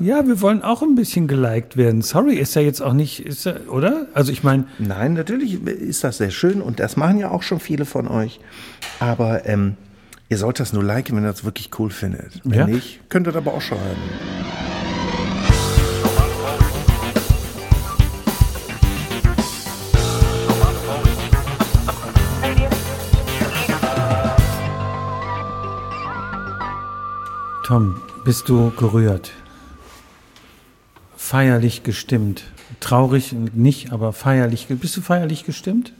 Ja, wir wollen auch ein bisschen geliked werden. Sorry, ist ja jetzt auch nicht, ist ja, oder? Also ich meine. Nein, natürlich ist das sehr schön und das machen ja auch schon viele von euch. Aber ähm, ihr sollt das nur liken, wenn ihr das wirklich cool findet. Wenn Ja. nicht, könnt ihr das aber auch schreiben. Tom, bist du gerührt? Feierlich gestimmt. Traurig nicht, aber feierlich. Bist du feierlich gestimmt?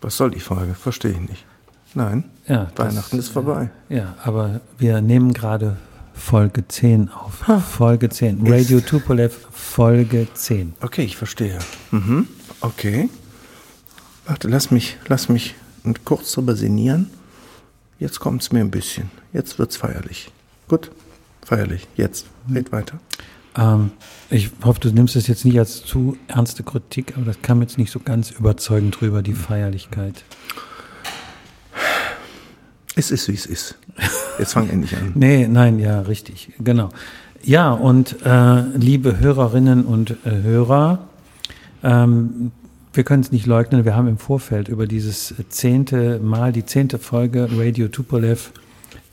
Was soll die Frage? Verstehe ich nicht. Nein, Ja. das- Weihnachten ist vorbei. Ja, aber wir nehmen gerade Folge 10 auf. Folge 10. Radio Tupolev, Folge 10. Okay, ich verstehe. Mhm. Okay. Warte, lass mich, lass mich kurz drüber sinnieren. Jetzt kommt es mir ein bisschen. Jetzt wird's feierlich. Gut, feierlich. Jetzt. Red weiter. Ähm, ich hoffe, du nimmst es jetzt nicht als zu ernste Kritik, aber das kam jetzt nicht so ganz überzeugend drüber, die Feierlichkeit. Es ist, wie es ist. Jetzt fang endlich an. Nee, nein, ja, richtig, genau. Ja, und äh, liebe Hörerinnen und äh, Hörer, ähm, wir können es nicht leugnen, wir haben im Vorfeld über dieses zehnte Mal, die zehnte Folge Radio Tupolev,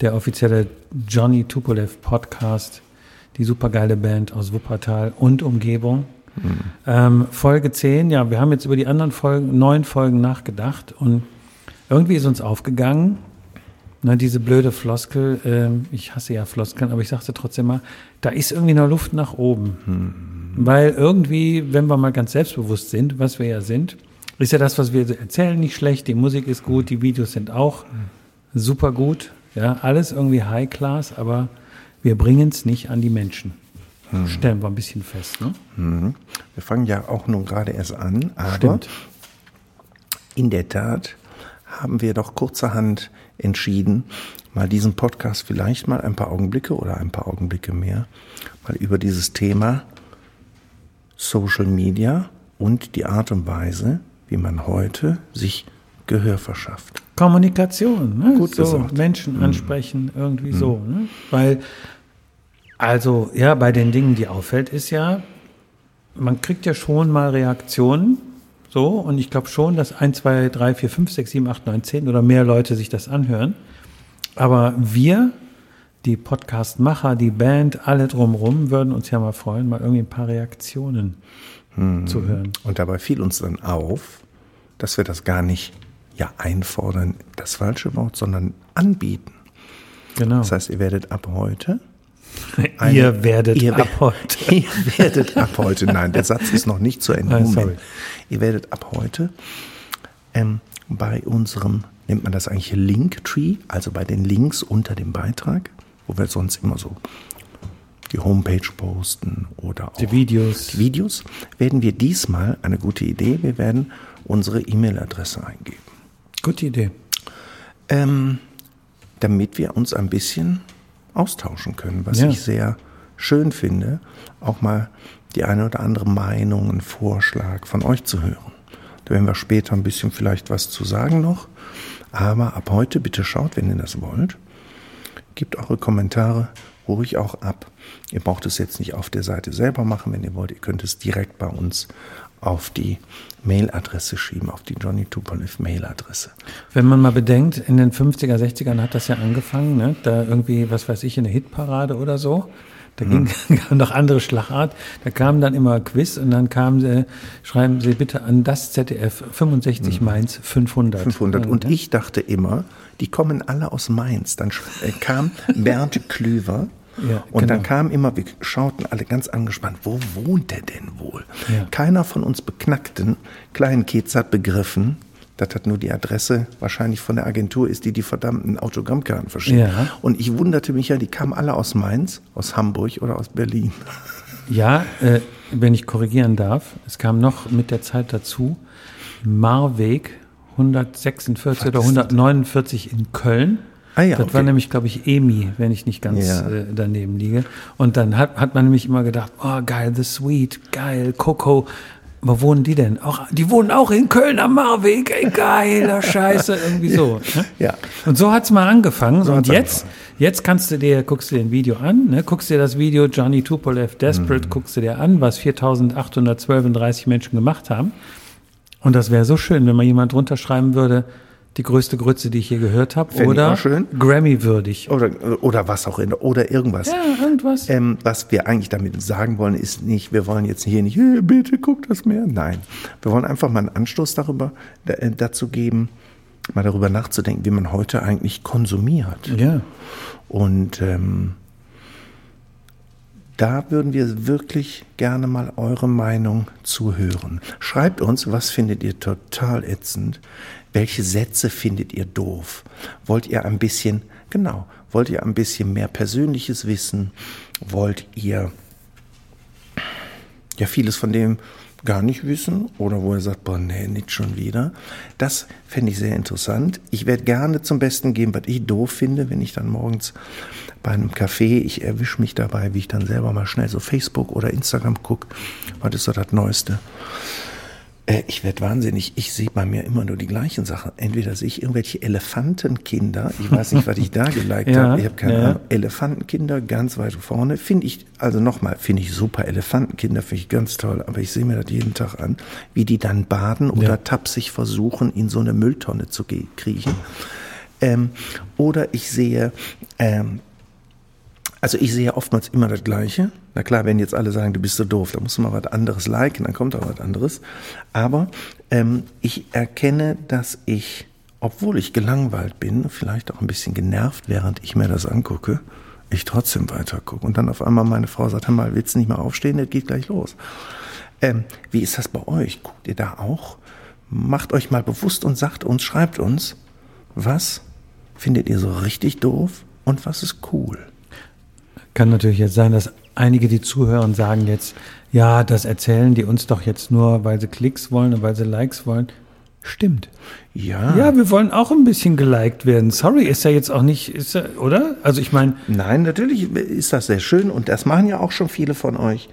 der offizielle Johnny Tupolev Podcast, die supergeile Band aus Wuppertal und Umgebung. Ähm, Folge 10, ja, wir haben jetzt über die anderen Folgen, neun Folgen nachgedacht und irgendwie ist uns aufgegangen, na, diese blöde Floskel, ähm, ich hasse ja Floskeln, aber ich sagte trotzdem mal, da ist irgendwie noch Luft nach oben. Weil irgendwie, wenn wir mal ganz selbstbewusst sind, was wir ja sind, ist ja das, was wir erzählen, nicht schlecht, die Musik ist gut, die Videos sind auch super gut, ja, alles irgendwie High Class, aber wir bringen es nicht an die Menschen. Stellen wir ein bisschen fest, ne? Mhm. Wir fangen ja auch nun gerade erst an, aber Stimmt. in der Tat haben wir doch kurzerhand entschieden, mal diesen Podcast vielleicht mal ein paar Augenblicke oder ein paar Augenblicke mehr mal über dieses Thema Social Media und die Art und Weise, wie man heute sich Gehör verschafft. Kommunikation, ne? Gut so, gesagt. Mhm. Menschen ansprechen, irgendwie so. Ne? Weil, also, ja, bei den Dingen, die auffällt, ist ja, man kriegt ja schon mal Reaktionen, so, und ich glaube schon, dass 1, 2, 3, 4, 5, 6, 7, 8, 9, 10 oder mehr Leute sich das anhören. Aber wir, die Podcast-Macher, die Band, alle drumrum, würden uns ja mal freuen, mal irgendwie ein paar Reaktionen Mhm. zu hören. Und dabei fiel uns dann auf, dass wir das gar nicht ja einfordern, das falsche Wort, sondern anbieten. Genau. Das heißt, ihr werdet ab heute ihr werdet ihr ab heute. Ihr werdet ab heute, nein, der Satz ist noch nicht zu Ende. Nein, Moment. sorry. Ihr werdet ab heute ähm, bei unserem, nennt man das eigentlich Linktree, also bei den Links unter dem Beitrag, wo wir sonst immer so die Homepage posten oder auch Die Videos. die Videos, werden wir diesmal eine gute Idee, wir werden unsere E-Mail-Adresse eingeben. Gute Idee. Ähm, damit wir uns ein bisschen austauschen können, was Ja. ich sehr schön finde, auch mal die eine oder andere Meinung, einen Vorschlag von euch zu hören. Da werden wir später ein bisschen vielleicht was zu sagen noch. Aber ab heute bitte schaut, wenn ihr das wollt. Gebt eure Kommentare ruhig auch ab. Ihr braucht es jetzt nicht auf der Seite selber machen, wenn ihr wollt. Ihr könnt es direkt bei uns auf die Mailadresse schieben, auf die Johnny Tupolev Mailadresse. Wenn man mal bedenkt, in den 50er, 60ern hat das ja angefangen, ne? da irgendwie, was weiß ich, in der Hitparade oder so. Da ging kam noch andere Schlagart. Da kam dann immer Quiz und dann kam sie, schreiben Sie bitte an das ZDF 65 Mainz 500. 500. Und ich dachte immer, die kommen alle aus Mainz. Dann äh, kam Bernd Klüver. Ja, und dann genau. kam immer, wir schauten alle ganz angespannt, wo wohnt der denn wohl? Ja. Keiner von uns beknackten kleinen Kids hat begriffen, das hat nur die Adresse wahrscheinlich von der Agentur ist, die die verdammten Autogrammkarten verschickt. Ja. Und ich wunderte mich ja, die kamen alle aus Mainz, aus Hamburg oder aus Berlin. Ja, äh, wenn ich korrigieren darf, es kam noch mit der Zeit dazu, Marweg 146 oder ist das? 149 in Köln. Ah ja, das war okay. nämlich, glaube ich, EMI, wenn ich nicht ganz Ja. äh, daneben liege. Und dann hat, hat man nämlich immer gedacht, oh geil, The Sweet, geil, Coco, wo wohnen die denn? Auch, die wohnen auch in Köln am Marweg. Ey, geiler Scheiße, irgendwie so. Ne? Ja. Und so hat's mal angefangen. So und jetzt, jetzt kannst du dir, guckst du dir ein Video an, ne? guckst dir das Video Johnny Tupolev Desperate, guckst du dir an, was 4.832 Menschen gemacht haben. Und das wäre so schön, wenn mal jemand drunter schreiben würde, die größte Grütze, die ich je gehört habe, oder. Grammy-würdig. Oder, oder was auch immer, oder irgendwas. Ja, irgendwas. Ähm, was wir eigentlich damit sagen wollen, ist nicht, wir wollen jetzt hier nicht, hey, bitte guck das mehr. Nein, wir wollen einfach mal einen Anstoß darüber, äh, dazu geben, mal darüber nachzudenken, wie man heute eigentlich konsumiert. Ja. Und ähm, da würden wir wirklich gerne mal eure Meinung zuhören. Schreibt uns, was findet ihr total ätzend? Welche Sätze findet ihr doof? Wollt ihr ein bisschen, genau, wollt ihr ein bisschen mehr persönliches Wissen? Wollt ihr ja vieles von dem gar nicht wissen oder wo er sagt, boah, nee, nicht schon wieder. Das fände ich sehr interessant. Ich werde gerne zum Besten geben, was ich doof finde, wenn ich dann morgens bei einem Café, ich erwische mich dabei, wie ich dann selber mal schnell so Facebook oder Instagram gucke, was ist so das Neueste. Äh, Ich werde wahnsinnig. Ich sehe bei mir immer nur die gleichen Sachen. Entweder sehe ich irgendwelche Elefantenkinder. Ich weiß nicht, was ich da geliked Ja, habe. Ich habe keine ja. Ahnung. Elefantenkinder ganz weit vorne. Finde ich, also nochmal, finde ich super. Elefantenkinder finde ich ganz toll. Aber ich sehe mir das jeden Tag an, wie die dann baden oder Ja. tapsig versuchen, in so eine Mülltonne zu kriechen. Ähm, oder ich sehe, ähm, also ich sehe oftmals immer das Gleiche. Na klar, wenn jetzt alle sagen, du bist so doof, da musst du mal was anderes liken, dann kommt auch was anderes. Aber ähm, ich erkenne, dass ich, obwohl ich gelangweilt bin, vielleicht auch ein bisschen genervt, während ich mir das angucke, ich trotzdem weiter gucke. Und dann auf einmal meine Frau sagt, hör mal, willst du nicht mal aufstehen? Das geht gleich los. Ähm, wie ist das bei euch? Guckt ihr da auch? Macht euch mal bewusst und sagt uns, schreibt uns, was findet ihr so richtig doof und was ist cool? Kann natürlich jetzt sein, dass einige, die zuhören, sagen jetzt, ja, das erzählen die uns doch jetzt nur, weil sie Klicks wollen und weil sie Likes wollen. Stimmt. Ja. Ja, wir wollen auch ein bisschen geliked werden. Sorry, ist ja jetzt auch nicht, ist ja, oder? Also ich meine, Nein, natürlich ist das sehr schön und das machen ja auch schon viele von euch.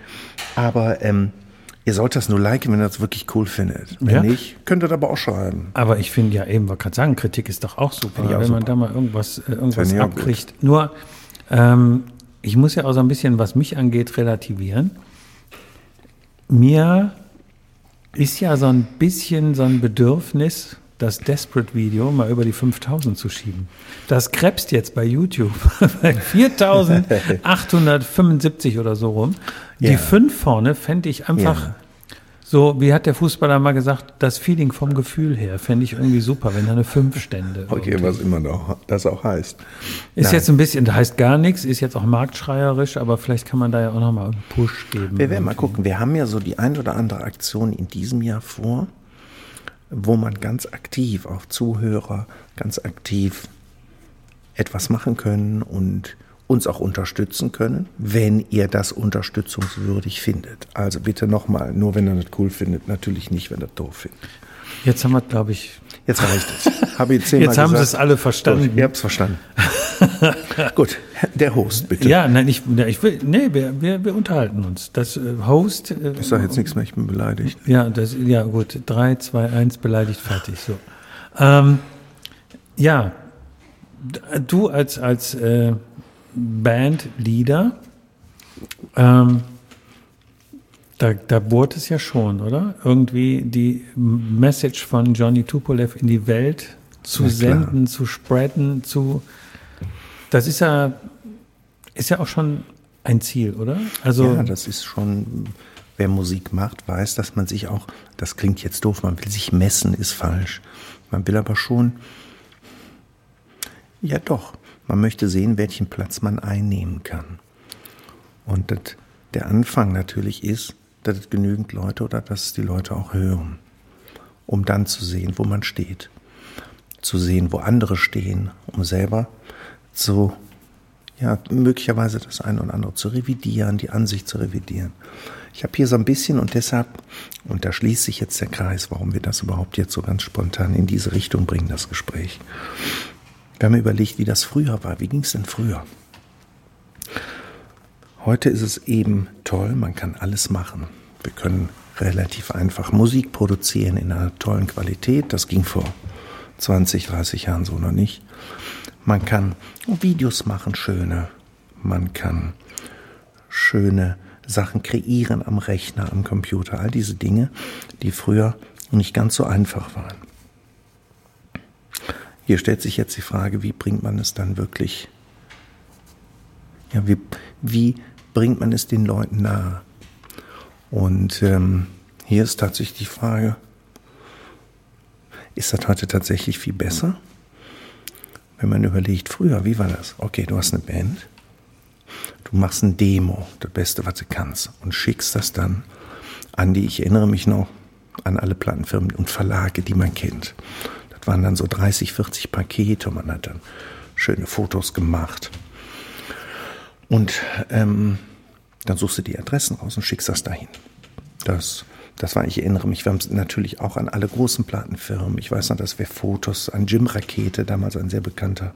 Aber ähm, ihr sollt das nur liken, wenn ihr das wirklich cool findet. Wenn Ja. nicht, könnt ihr das aber auch schreiben. aber ich finde ja eben, wollte gerade sagen, Kritik ist doch auch super, auch wenn man super. da mal irgendwas, äh, irgendwas abkriegt. Nur, ähm, ich muss ja auch so ein bisschen, was mich angeht, relativieren. Mir ist ja so ein bisschen so ein Bedürfnis, das Desperate-Video mal über die 5000 zu schieben. Das krebst jetzt bei YouTube bei 4875 oder so rum. Die Ja. 5 vorne fände ich einfach Ja. So, wie hat der Fußballer mal gesagt, das Feeling vom Gefühl her fände ich irgendwie super, wenn da eine 5 stände. Okay, irgendwie. was immer noch das auch heißt. Ist Nein. jetzt ein bisschen, das heißt gar nichts, ist jetzt auch marktschreierisch, aber vielleicht kann man da ja auch nochmal einen Push geben. Wir werden mal irgendwie. gucken. Wir haben ja so die ein oder andere Aktion in diesem Jahr vor, wo man ganz aktiv, auch Zuhörer, ganz aktiv etwas machen können und uns auch unterstützen können, wenn ihr das unterstützungswürdig findet. Also bitte nochmal, nur wenn ihr das cool findet, natürlich nicht, wenn ihr das doof findet. Jetzt haben wir, glaube ich, Jetzt reicht es. Habe ich zehnmal Jetzt haben sie gesagt. es alle verstanden. Gut, ihr habt es verstanden. Gut, der Host bitte. ja, nein, ich, ich will, nee, wir, wir, wir unterhalten uns. Das äh, Host, äh, Ich sage jetzt nichts mehr, ich bin beleidigt. Ja, das, ja gut, 3, 2, 1, beleidigt, fertig. So. Ähm, ja, du als, als äh, Bandleader, ähm, da, da bohrt es ja schon, oder? Irgendwie die Message von Johnny Tupolev in die Welt zu klar. senden, zu spreaden, zu. Das ist ja, ist ja auch schon ein Ziel, oder? Also, Ja, das ist schon, wer Musik macht, weiß, dass man sich auch, das klingt jetzt doof, man will sich messen, ist falsch. Man will aber schon, ja doch, man möchte sehen, welchen Platz man einnehmen kann. Und das, der Anfang natürlich ist, dass es genügend Leute oder dass es die Leute auch hören, um dann zu sehen, wo man steht. Zu sehen, wo andere stehen, um selber zu ja, möglicherweise das eine oder andere zu revidieren, die Ansicht zu revidieren. Ich habe hier so ein bisschen und deshalb, und da schließt sich jetzt der Kreis, warum wir das überhaupt jetzt so ganz spontan in diese Richtung bringen, das Gespräch. Wir haben überlegt, wie das früher war. Wie ging es denn früher? Heute ist es eben toll, man kann alles machen. Wir können relativ einfach Musik produzieren in einer tollen Qualität. Das ging vor 20, 30 Jahren so noch nicht. Man kann Videos machen, schöne. Man kann schöne Sachen kreieren am Rechner, am Computer. All diese Dinge, die früher nicht ganz so einfach waren. Hier stellt sich jetzt die Frage, wie bringt man es dann wirklich, ja, wie, wie bringt man es den Leuten nahe? Und ähm, hier ist tatsächlich die Frage, ist das heute tatsächlich viel besser? Wenn man überlegt, früher, wie war das? Okay, du hast eine Band, du machst ein Demo, das Beste, was du kannst, und schickst das dann an die, ich erinnere mich noch, an alle Plattenfirmen und Verlage, die man kennt. Waren dann so 30, 40 Pakete und man hat dann schöne Fotos gemacht. Und ähm, dann suchst du die Adressen raus und schickst das dahin. Das, das war, ich erinnere mich, wir haben es natürlich auch an alle großen Plattenfirmen. Ich weiß noch, dass wir Fotos an Jim Rakete, damals ein sehr bekannter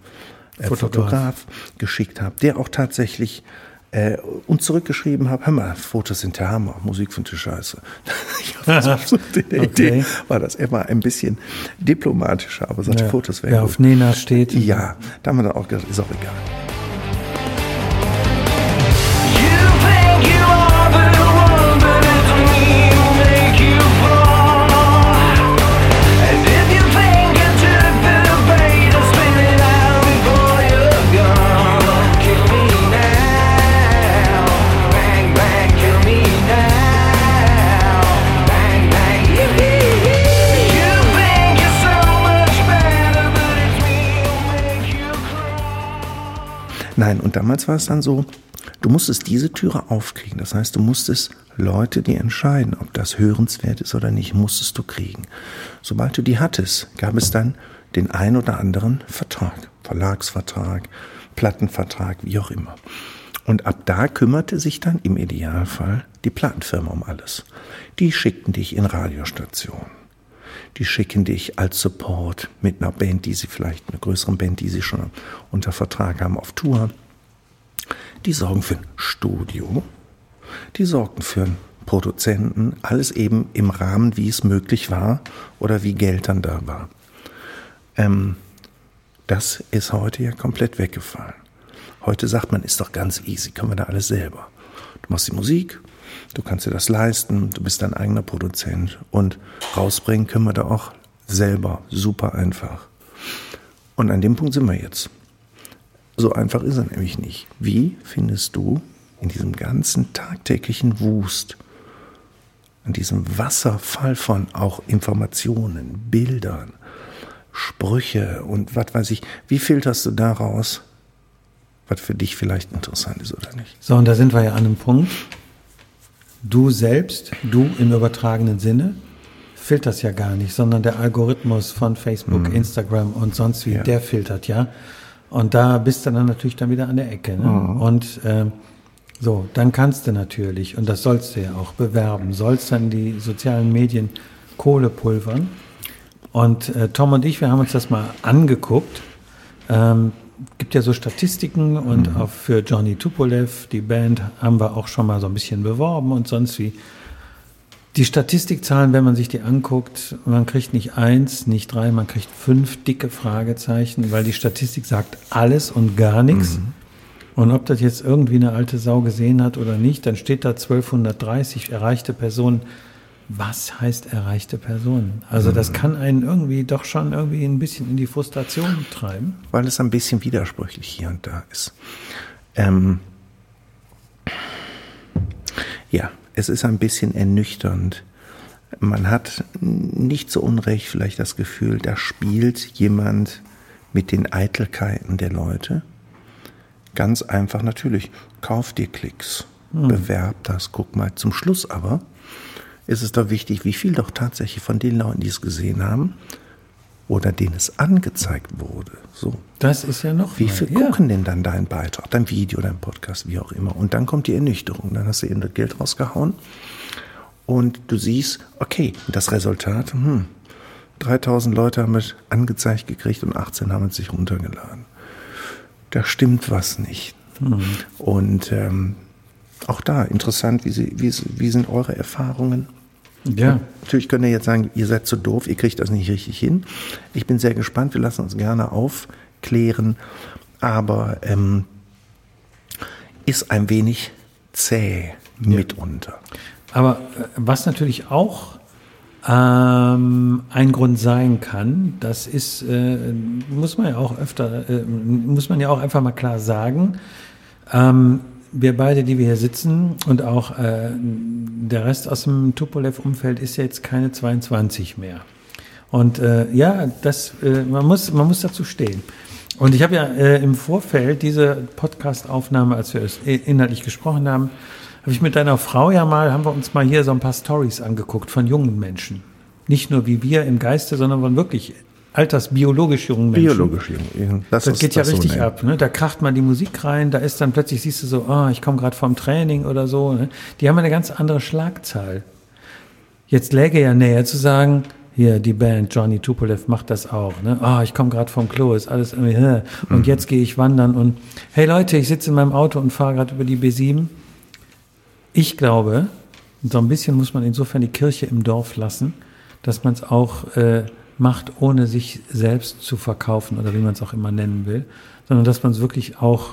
äh, Fotograf. Fotograf, geschickt haben, der auch tatsächlich äh, und zurückgeschrieben habe, hör mal, Fotos sind der Hammer, Musik finde ich scheiße. okay. Idee war das immer ein bisschen diplomatischer, aber solche ja. Fotos wären Wer auf Nena steht. Ja, da haben wir dann auch gesagt, ist auch egal. Nein, und damals war es dann so, du musstest diese Türe aufkriegen. Das heißt, du musstest Leute, die entscheiden, ob das hörenswert ist oder nicht, musstest du kriegen. Sobald du die hattest, gab es dann den ein oder anderen Vertrag, Verlagsvertrag, Plattenvertrag, wie auch immer. Und ab da kümmerte sich dann im Idealfall die Plattenfirma um alles. Die schickten dich in Radiostationen die schicken dich als Support mit einer Band, die sie vielleicht, einer größeren Band, die sie schon unter Vertrag haben, auf Tour. Die sorgen für ein Studio, die sorgten für einen Produzenten, alles eben im Rahmen, wie es möglich war oder wie Geld dann da war. Ähm, das ist heute ja komplett weggefallen. Heute sagt man, ist doch ganz easy, können wir da alles selber. Du machst die Musik, Du kannst dir das leisten, du bist dein eigener Produzent und rausbringen können wir da auch selber, super einfach. Und an dem Punkt sind wir jetzt. So einfach ist er nämlich nicht. Wie findest du in diesem ganzen tagtäglichen Wust, an diesem Wasserfall von auch Informationen, Bildern, Sprüche und was weiß ich, wie filterst du daraus, was für dich vielleicht interessant ist oder nicht? So, und da sind wir ja an einem Punkt, du selbst, du im übertragenen Sinne, filterst ja gar nicht, sondern der Algorithmus von Facebook, mhm. Instagram und sonst wie, ja. der filtert ja. Und da bist du dann natürlich dann wieder an der Ecke. Ne? Mhm. Und äh, so, dann kannst du natürlich, und das sollst du ja auch bewerben, sollst dann die sozialen Medien Kohle pulvern. Und äh, Tom und ich, wir haben uns das mal angeguckt. Ähm, gibt ja so Statistiken und mhm. auch für Johnny Tupolev, die Band, haben wir auch schon mal so ein bisschen beworben und sonst wie. Die Statistikzahlen, wenn man sich die anguckt, man kriegt nicht eins, nicht drei, man kriegt fünf dicke Fragezeichen, weil die Statistik sagt alles und gar nichts. Mhm. Und ob das jetzt irgendwie eine alte Sau gesehen hat oder nicht, dann steht da 1230 erreichte Personen was heißt erreichte Personen? Also das mhm. kann einen irgendwie doch schon irgendwie ein bisschen in die Frustration treiben. Weil es ein bisschen widersprüchlich hier und da ist. Ähm ja, es ist ein bisschen ernüchternd. Man hat nicht so unrecht vielleicht das Gefühl, da spielt jemand mit den Eitelkeiten der Leute. Ganz einfach natürlich, kauf dir Klicks, hm. bewerb das, guck mal. Zum Schluss aber ist es doch wichtig, wie viel doch tatsächlich von den Leuten, die es gesehen haben oder denen es angezeigt wurde. So. Das ist ja noch. Wie viel ja. gucken denn dann deinen Beitrag, dein Video, dein Podcast, wie auch immer? Und dann kommt die Ernüchterung. Dann hast du eben das Geld rausgehauen und du siehst, okay, das Resultat, hm, 3000 Leute haben es angezeigt gekriegt und 18 haben es sich runtergeladen. Da stimmt was nicht. Mhm. Und ähm, auch da interessant, wie, Sie, wie, wie sind eure Erfahrungen? Ja. Natürlich könnt ihr jetzt sagen, ihr seid zu doof, ihr kriegt das nicht richtig hin. Ich bin sehr gespannt, wir lassen uns gerne aufklären, aber ähm, ist ein wenig zäh mitunter. Aber äh, was natürlich auch ähm, ein Grund sein kann, das ist, äh, muss man ja auch öfter, äh, muss man ja auch einfach mal klar sagen, ähm, wir beide, die wir hier sitzen und auch äh, der Rest aus dem Tupolev-Umfeld ist ja jetzt keine 22 mehr. Und äh, ja, das, äh, man, muss, man muss dazu stehen. Und ich habe ja äh, im Vorfeld diese Podcast-Aufnahme, als wir es inhaltlich gesprochen haben, habe ich mit deiner Frau ja mal, haben wir uns mal hier so ein paar Stories angeguckt von jungen Menschen. Nicht nur wie wir im Geiste, sondern von wirklich altersbiologisch jungen Menschen. Biologisch jung. Das, das geht ja das richtig so ab. Ne? Da kracht man die Musik rein, da ist dann plötzlich, siehst du so, oh, ich komme gerade vom Training oder so. Ne? Die haben eine ganz andere Schlagzahl. Jetzt läge ja näher zu sagen, hier die Band Johnny Tupolev macht das auch. Ne? Oh, ich komme gerade vom Klo, ist alles irgendwie, hä? und mhm. jetzt gehe ich wandern und hey Leute, ich sitze in meinem Auto und fahre gerade über die B7. Ich glaube, so ein bisschen muss man insofern die Kirche im Dorf lassen, dass man es auch äh, macht, ohne sich selbst zu verkaufen oder wie man es auch immer nennen will, sondern dass man es wirklich auch,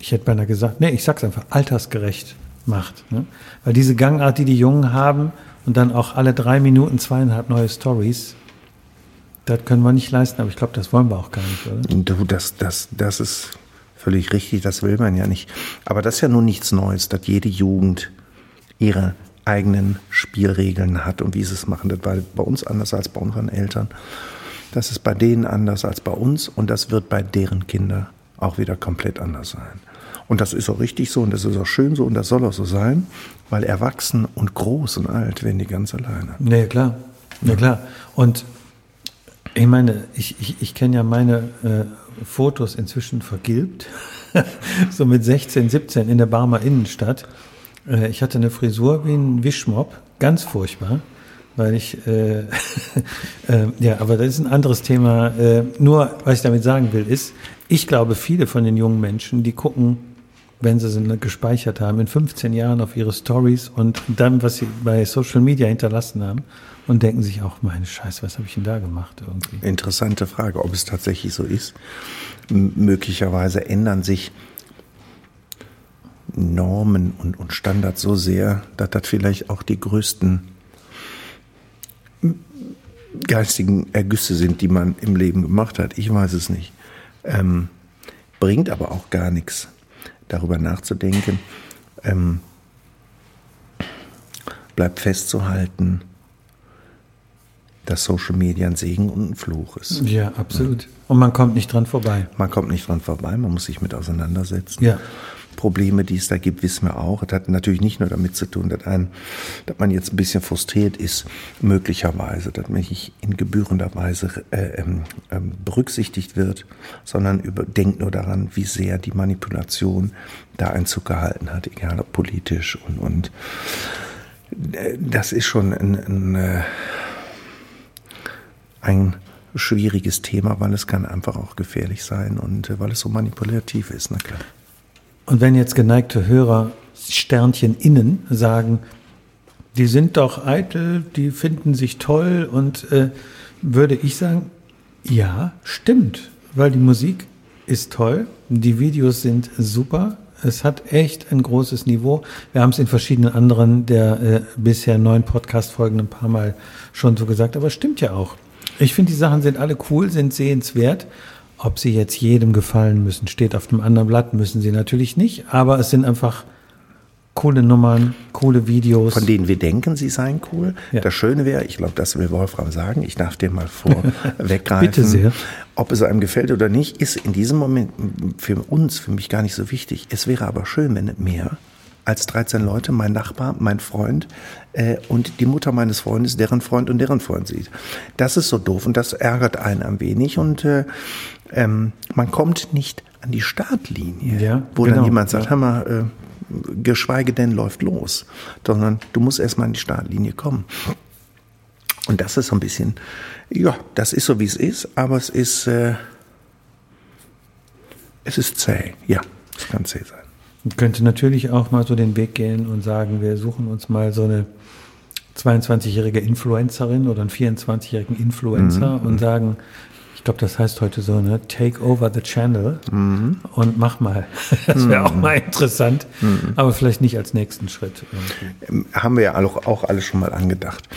ich hätte beinahe gesagt, nee, ich sag's einfach, altersgerecht macht. Ne? Weil diese Gangart, die die Jungen haben und dann auch alle drei Minuten zweieinhalb neue Stories, das können wir nicht leisten, aber ich glaube, das wollen wir auch gar nicht, oder? Du, das, das, das ist völlig richtig, das will man ja nicht. Aber das ist ja nun nichts Neues, dass jede Jugend ihre eigenen Spielregeln hat und wie sie es machen. Das war bei uns anders als bei unseren Eltern. Das ist bei denen anders als bei uns und das wird bei deren Kindern auch wieder komplett anders sein. Und das ist auch richtig so und das ist auch schön so und das soll auch so sein, weil erwachsen und groß und alt werden die ganz alleine. Nee, klar. Ja, klar. Und ich meine, ich, ich, ich kenne ja meine äh, Fotos inzwischen vergilbt. so mit 16, 17 in der Barmer Innenstadt. Äh, ich hatte eine Frisur wie ein Wischmopp, ganz furchtbar, weil ich, äh, äh, ja, aber das ist ein anderes Thema. Äh, nur, was ich damit sagen will, ist, ich glaube, viele von den jungen Menschen, die gucken, wenn sie sie gespeichert haben, in 15 Jahren auf ihre Stories und dann, was sie bei Social Media hinterlassen haben und denken sich auch, meine Scheiße, was habe ich denn da gemacht irgendwie? Interessante Frage, ob es tatsächlich so ist. M möglicherweise ändern sich Normen und, und Standards so sehr, dass das vielleicht auch die größten geistigen Ergüsse sind, die man im Leben gemacht hat. Ich weiß es nicht. Ähm, bringt aber auch gar nichts, darüber nachzudenken. Ähm, bleibt festzuhalten, dass Social Media ein Segen und ein Fluch ist. Ja, absolut. Ja. Und man kommt nicht dran vorbei. Man kommt nicht dran vorbei, man muss sich mit auseinandersetzen. Ja. Probleme, die es da gibt, wissen wir auch. Das hat natürlich nicht nur damit zu tun, dass, ein, dass man jetzt ein bisschen frustriert ist, möglicherweise, dass man nicht in gebührender Weise äh, ähm, ähm, berücksichtigt wird, sondern über, denkt nur daran, wie sehr die Manipulation da Einzug gehalten hat, egal ob politisch und, und äh, das ist schon ein, ein, äh, ein schwieriges Thema, weil es kann einfach auch gefährlich sein und äh, weil es so manipulativ ist, na klar. Und wenn jetzt geneigte Hörer Sternchen innen sagen, die sind doch eitel, die finden sich toll und äh, würde ich sagen, ja, stimmt, weil die Musik ist toll, die Videos sind super, es hat echt ein großes Niveau. Wir haben es in verschiedenen anderen der äh, bisher neun Podcast-Folgen ein paar Mal schon so gesagt, aber es stimmt ja auch. Ich finde, die Sachen sind alle cool, sind sehenswert ob sie jetzt jedem gefallen müssen, steht auf dem anderen Blatt, müssen sie natürlich nicht, aber es sind einfach coole Nummern, coole Videos. Von denen wir denken, sie seien cool. Ja. Das Schöne wäre, ich glaube, das will Wolfram sagen, ich darf dir mal vorweggreifen. Bitte sehr. Ob es einem gefällt oder nicht, ist in diesem Moment für uns, für mich gar nicht so wichtig. Es wäre aber schön, wenn mehr als 13 Leute, mein Nachbar, mein Freund äh, und die Mutter meines Freundes, deren Freund und deren Freund sieht. Das ist so doof und das ärgert einen ein wenig und äh, ähm, man kommt nicht an die Startlinie, ja, wo genau, dann jemand sagt, ja. hör mal, äh, geschweige denn läuft los, sondern du musst erstmal an die Startlinie kommen. Und das ist so ein bisschen, ja, das ist so wie es ist, aber es ist, äh, es ist zäh, ja, es kann zäh sein. Man könnte natürlich auch mal so den Weg gehen und sagen, wir suchen uns mal so eine 22-jährige Influencerin oder einen 24-jährigen Influencer Mhm. und sagen, ich glaube, das heißt heute so, ne, take over the channel Mhm. und mach mal. Das wäre auch mal interessant, aber vielleicht nicht als nächsten Schritt. irgendwie. Ähm, Haben wir ja auch, auch alles schon mal angedacht.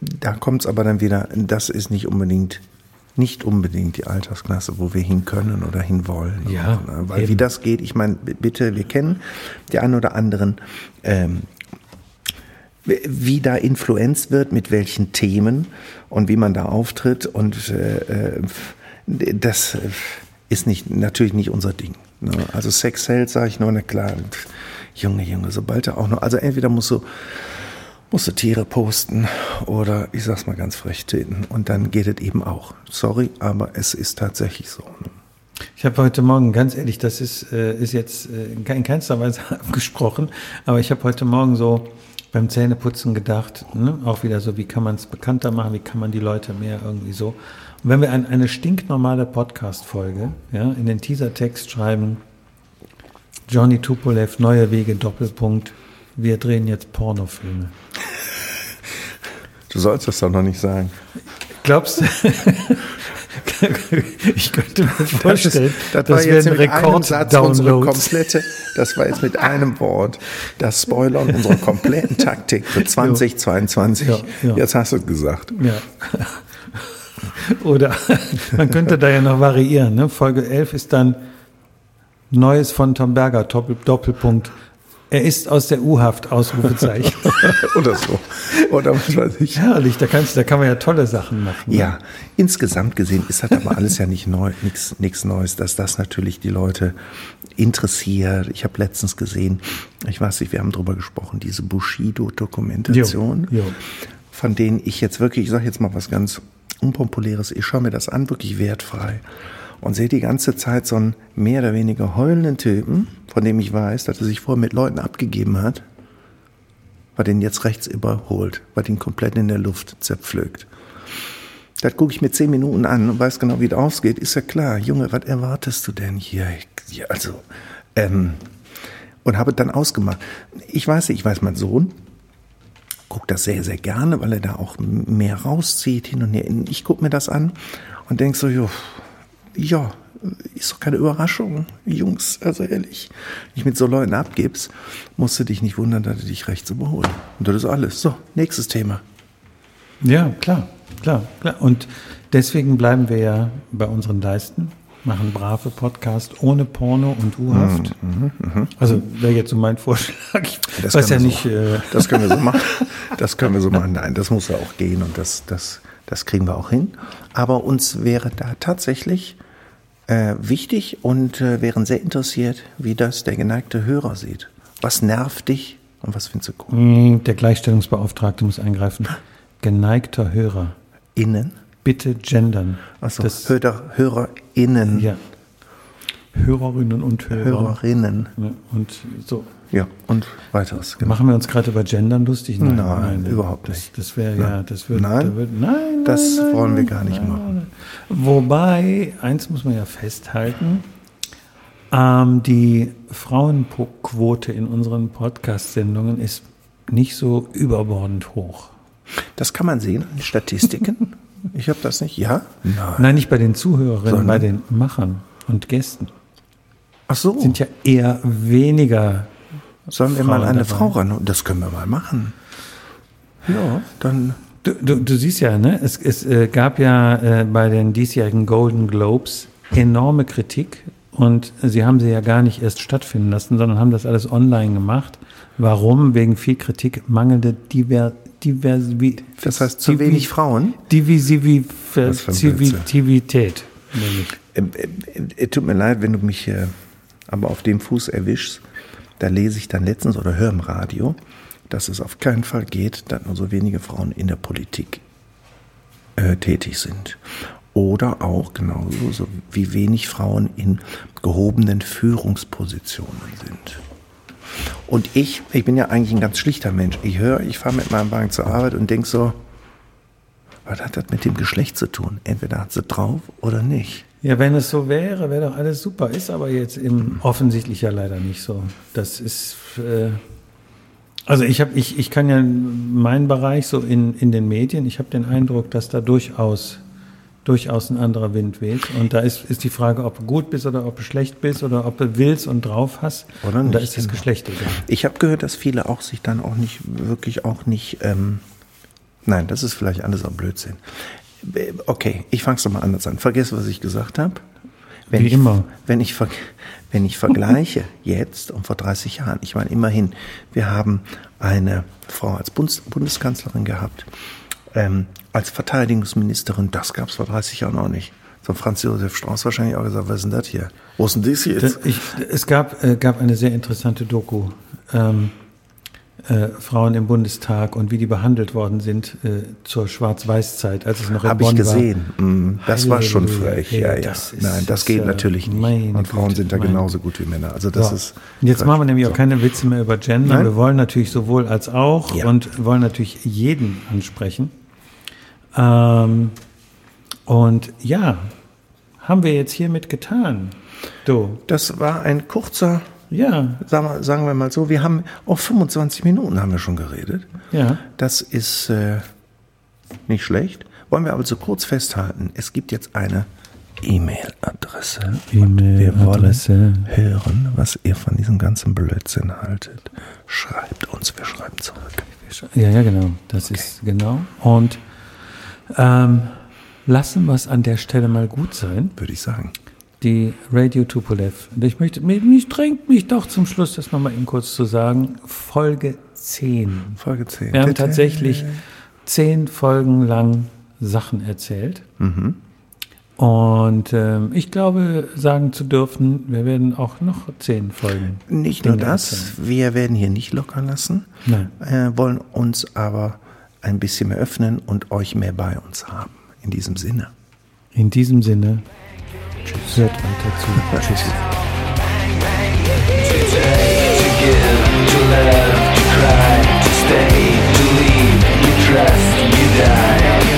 Da kommt es aber dann wieder, das ist nicht unbedingt, nicht unbedingt die Altersklasse, wo wir hin können oder hin wollen. Ja, Auch, ne? Weil eben. wie das geht, ich meine, bitte, wir kennen die einen oder anderen, ähm, wie da Influenz wird, mit welchen Themen und wie man da auftritt. Und äh, äh, das äh, ist nicht, natürlich nicht unser Ding. Ne? Also Sex hält, sage ich nur, na klar. Junge, Junge, sobald er auch noch, also entweder musst du, musst du Tiere posten oder ich sag's mal ganz frech treten und dann geht es eben auch. Sorry, aber es ist tatsächlich so. Ich habe heute Morgen, ganz ehrlich, das ist, äh, ist jetzt äh, in keinster Weise abgesprochen, aber ich habe heute Morgen so beim Zähneputzen gedacht, ne, auch wieder so, wie kann man es bekannter machen, wie kann man die Leute mehr irgendwie so. Und wenn wir ein, eine stinknormale Podcast-Folge ja, in den Teasertext schreiben, Johnny Tupolev, Neue Wege, Doppelpunkt, wir drehen jetzt Pornofilme. Du sollst das doch noch nicht sagen. Glaubst du? ich könnte mir vorstellen, das, das, war jetzt wären mit einem Satz unsere Rekord-Downloads. komplette, das war jetzt mit einem Wort das Spoilern unserer kompletten Taktik für 2022. Ja, ja. Jetzt hast du es gesagt. Ja. Oder man könnte da ja noch variieren. Ne? Folge 11 ist dann Neues von Tom Berger, Doppel, Doppelpunkt. Er ist aus der U-Haft, Ausrufezeichen. Oder so. Oder was weiß ich. Herrlich, da, kannst, da kann man ja tolle Sachen machen. ne? Ja, insgesamt gesehen ist das aber alles ja nicht neu, nichts Neues, dass das natürlich die Leute interessiert. Ich habe letztens gesehen, ich weiß nicht, wir haben drüber gesprochen, diese Bushido-Dokumentation, von denen ich jetzt wirklich, ich sage jetzt mal was ganz Unpopuläres, ich schaue mir das an, wirklich wertfrei. Und sehe die ganze Zeit so einen mehr oder weniger heulenden Typen, von dem ich weiß, dass er sich vorher mit Leuten abgegeben hat, weil den jetzt rechts überholt, weil den komplett in der Luft zerpflückt. Das gucke ich mir zehn Minuten an und weiß genau, wie es ausgeht. Ist ja klar, Junge, was erwartest du denn hier? Ja, also, ähm, und habe dann ausgemacht. Ich weiß ich weiß, mein Sohn guckt das sehr, sehr gerne, weil er da auch mehr rauszieht hin und her. Ich gucke mir das an und denk so, jo, ja, ist doch keine Überraschung, Jungs, also ehrlich. Wenn ich mit so Leuten abgibst, musst du dich nicht wundern, dass die dich rechts überholen. Und das ist alles. So, nächstes Thema. Ja, klar, klar, klar. Und deswegen bleiben wir ja bei unseren Leisten, machen brave Podcast ohne Porno und U-Haft. Also wäre jetzt so mein Vorschlag. Ich Das weiß ja können wir nicht, so, äh, das können wir so machen. Das können wir so machen. Nein, das muss ja auch gehen und das, das, das kriegen wir auch hin. Aber uns wäre da tatsächlich äh, wichtig und äh, wären sehr interessiert, wie das der geneigte Hörer sieht. Was nervt dich und was findest du gut? mh, der Gleichstellungsbeauftragte muss eingreifen. Geneigter Hörer, Innen? bitte gendern. Achso, Hörer, HörerInnen. Ja. Hörerinnen und Hörer. Hörerinnen. Ja, und so. Ja, und weiteres. Genau. Machen wir uns gerade über Gendern lustig? Nein, überhaupt das, nicht. Das wäre ja, das würde, Nein. da würde, nein, Das nein, wollen wir nein, gar nicht nein, machen. nein. Wobei, eins muss man ja festhalten, ähm, die Frauenquote in unseren Podcast-Sendungen ist nicht so überbordend hoch. Das kann man sehen den Statistiken. ich habe das nicht. Ja? Nein. Nein, nicht bei den Zuhörerinnen, Sondern? bei den Machern und Gästen. Ach so. Sind ja eher weniger. Sollen wir Frauen mal eine dabei. Frau ran? Das können wir mal machen. Ja, dann. Du, du, du siehst ja, ne? es, es äh, gab ja äh, bei den diesjährigen Golden Globes enorme Kritik und sie haben sie ja gar nicht erst stattfinden lassen, sondern haben das alles online gemacht. Warum? Wegen viel Kritik, mangelnde Diver, Diversi, Das heißt, zu wenig Frauen. Divisivität. Ähm, äh, äh, tut mir leid, wenn du mich äh, aber auf dem Fuß erwischst. Da lese ich dann letztens oder höre im Radio, dass es auf keinen Fall geht, dass nur so wenige Frauen in der Politik äh, tätig sind. Oder auch genauso so wie wenig Frauen in gehobenen Führungspositionen sind. Und ich, ich bin ja eigentlich ein ganz schlichter Mensch. Ich höre, ich fahre mit meinem Wagen zur Arbeit und denke so, was hat das mit dem Geschlecht zu tun? Entweder hat sie drauf oder nicht. Ja, wenn es so wäre, wäre doch alles super. Ist aber jetzt im offensichtlich ja leider nicht so. Das ist äh, also ich habe ich, ich kann ja meinen Bereich so in, in den Medien, ich habe den Eindruck, dass da durchaus durchaus ein anderer Wind weht. Und da ist, ist die Frage, ob du gut bist oder ob du schlecht bist oder ob du willst und drauf hast. Oder und nicht, da ist das genau. Geschlecht egal. Ich habe gehört, dass viele auch sich dann auch nicht, wirklich auch nicht, ähm, nein, das ist vielleicht alles auch Blödsinn. Okay, ich fange es doch mal anders an. Vergiss, was ich gesagt habe. Wenn Wie ich, immer. Wenn ich, wenn ich vergleiche jetzt und vor 30 Jahren, ich meine immerhin, wir haben eine Frau als Bundes Bundeskanzlerin gehabt, ähm, als Verteidigungsministerin, das gab es vor 30 Jahren auch nicht. So Franz Josef Strauß wahrscheinlich auch gesagt, was ist denn das hier? Wo ist denn das jetzt? Ich, es gab, äh, gab eine sehr interessante Doku. Ähm, äh, Frauen im Bundestag und wie die behandelt worden sind äh, zur Schwarz-Weiß-Zeit, als es noch in Habe ich Bonn gesehen. Mm, Das war schon frech. Ja, ja. das ist- Nein, das geht äh, natürlich nicht. Und Frauen Güte, sind da genauso gut wie Männer. Also das So. ist. Und jetzt machen wir nämlich auch So. keine Witze mehr über Gender. Nein. Wir wollen natürlich sowohl als auch Ja. und wollen natürlich jeden ansprechen. Ähm, und ja, haben wir jetzt hiermit getan. Du, Das war ein kurzer, ja, sagen wir, sagen wir mal so, wir haben auch 25 Minuten haben wir schon geredet. ja. Das ist äh, nicht schlecht. Wollen wir aber so kurz festhalten, es gibt jetzt eine E-Mail-Adresse. Und Wir wollen hören, was ihr von diesem ganzen Blödsinn haltet. Schreibt uns, wir schreiben zurück. Ja, ja, genau. Das ist genau. Und ähm, lassen wir es an der Stelle mal gut sein. Würde ich sagen. Die Radio Tupolev. Und ich möchte, mich, mich drängt mich doch zum Schluss, das nochmal eben kurz zu sagen. Folge 10. Folge 10. Wir haben tatsächlich zehn Folgen lang Sachen erzählt. Mhm. Und ähm, ich glaube, sagen zu dürfen, wir werden auch noch zehn Folgen. Nicht nur Dinge das, erzählen. wir werden hier nicht locker lassen, Nein. äh, wollen uns aber ein bisschen mehr öffnen und euch mehr bei uns haben. In diesem Sinne. In diesem Sinne, Tschüss. Hört weiter zu. Tschüss. To love, to cry, to stay, to leave, you trust, you die.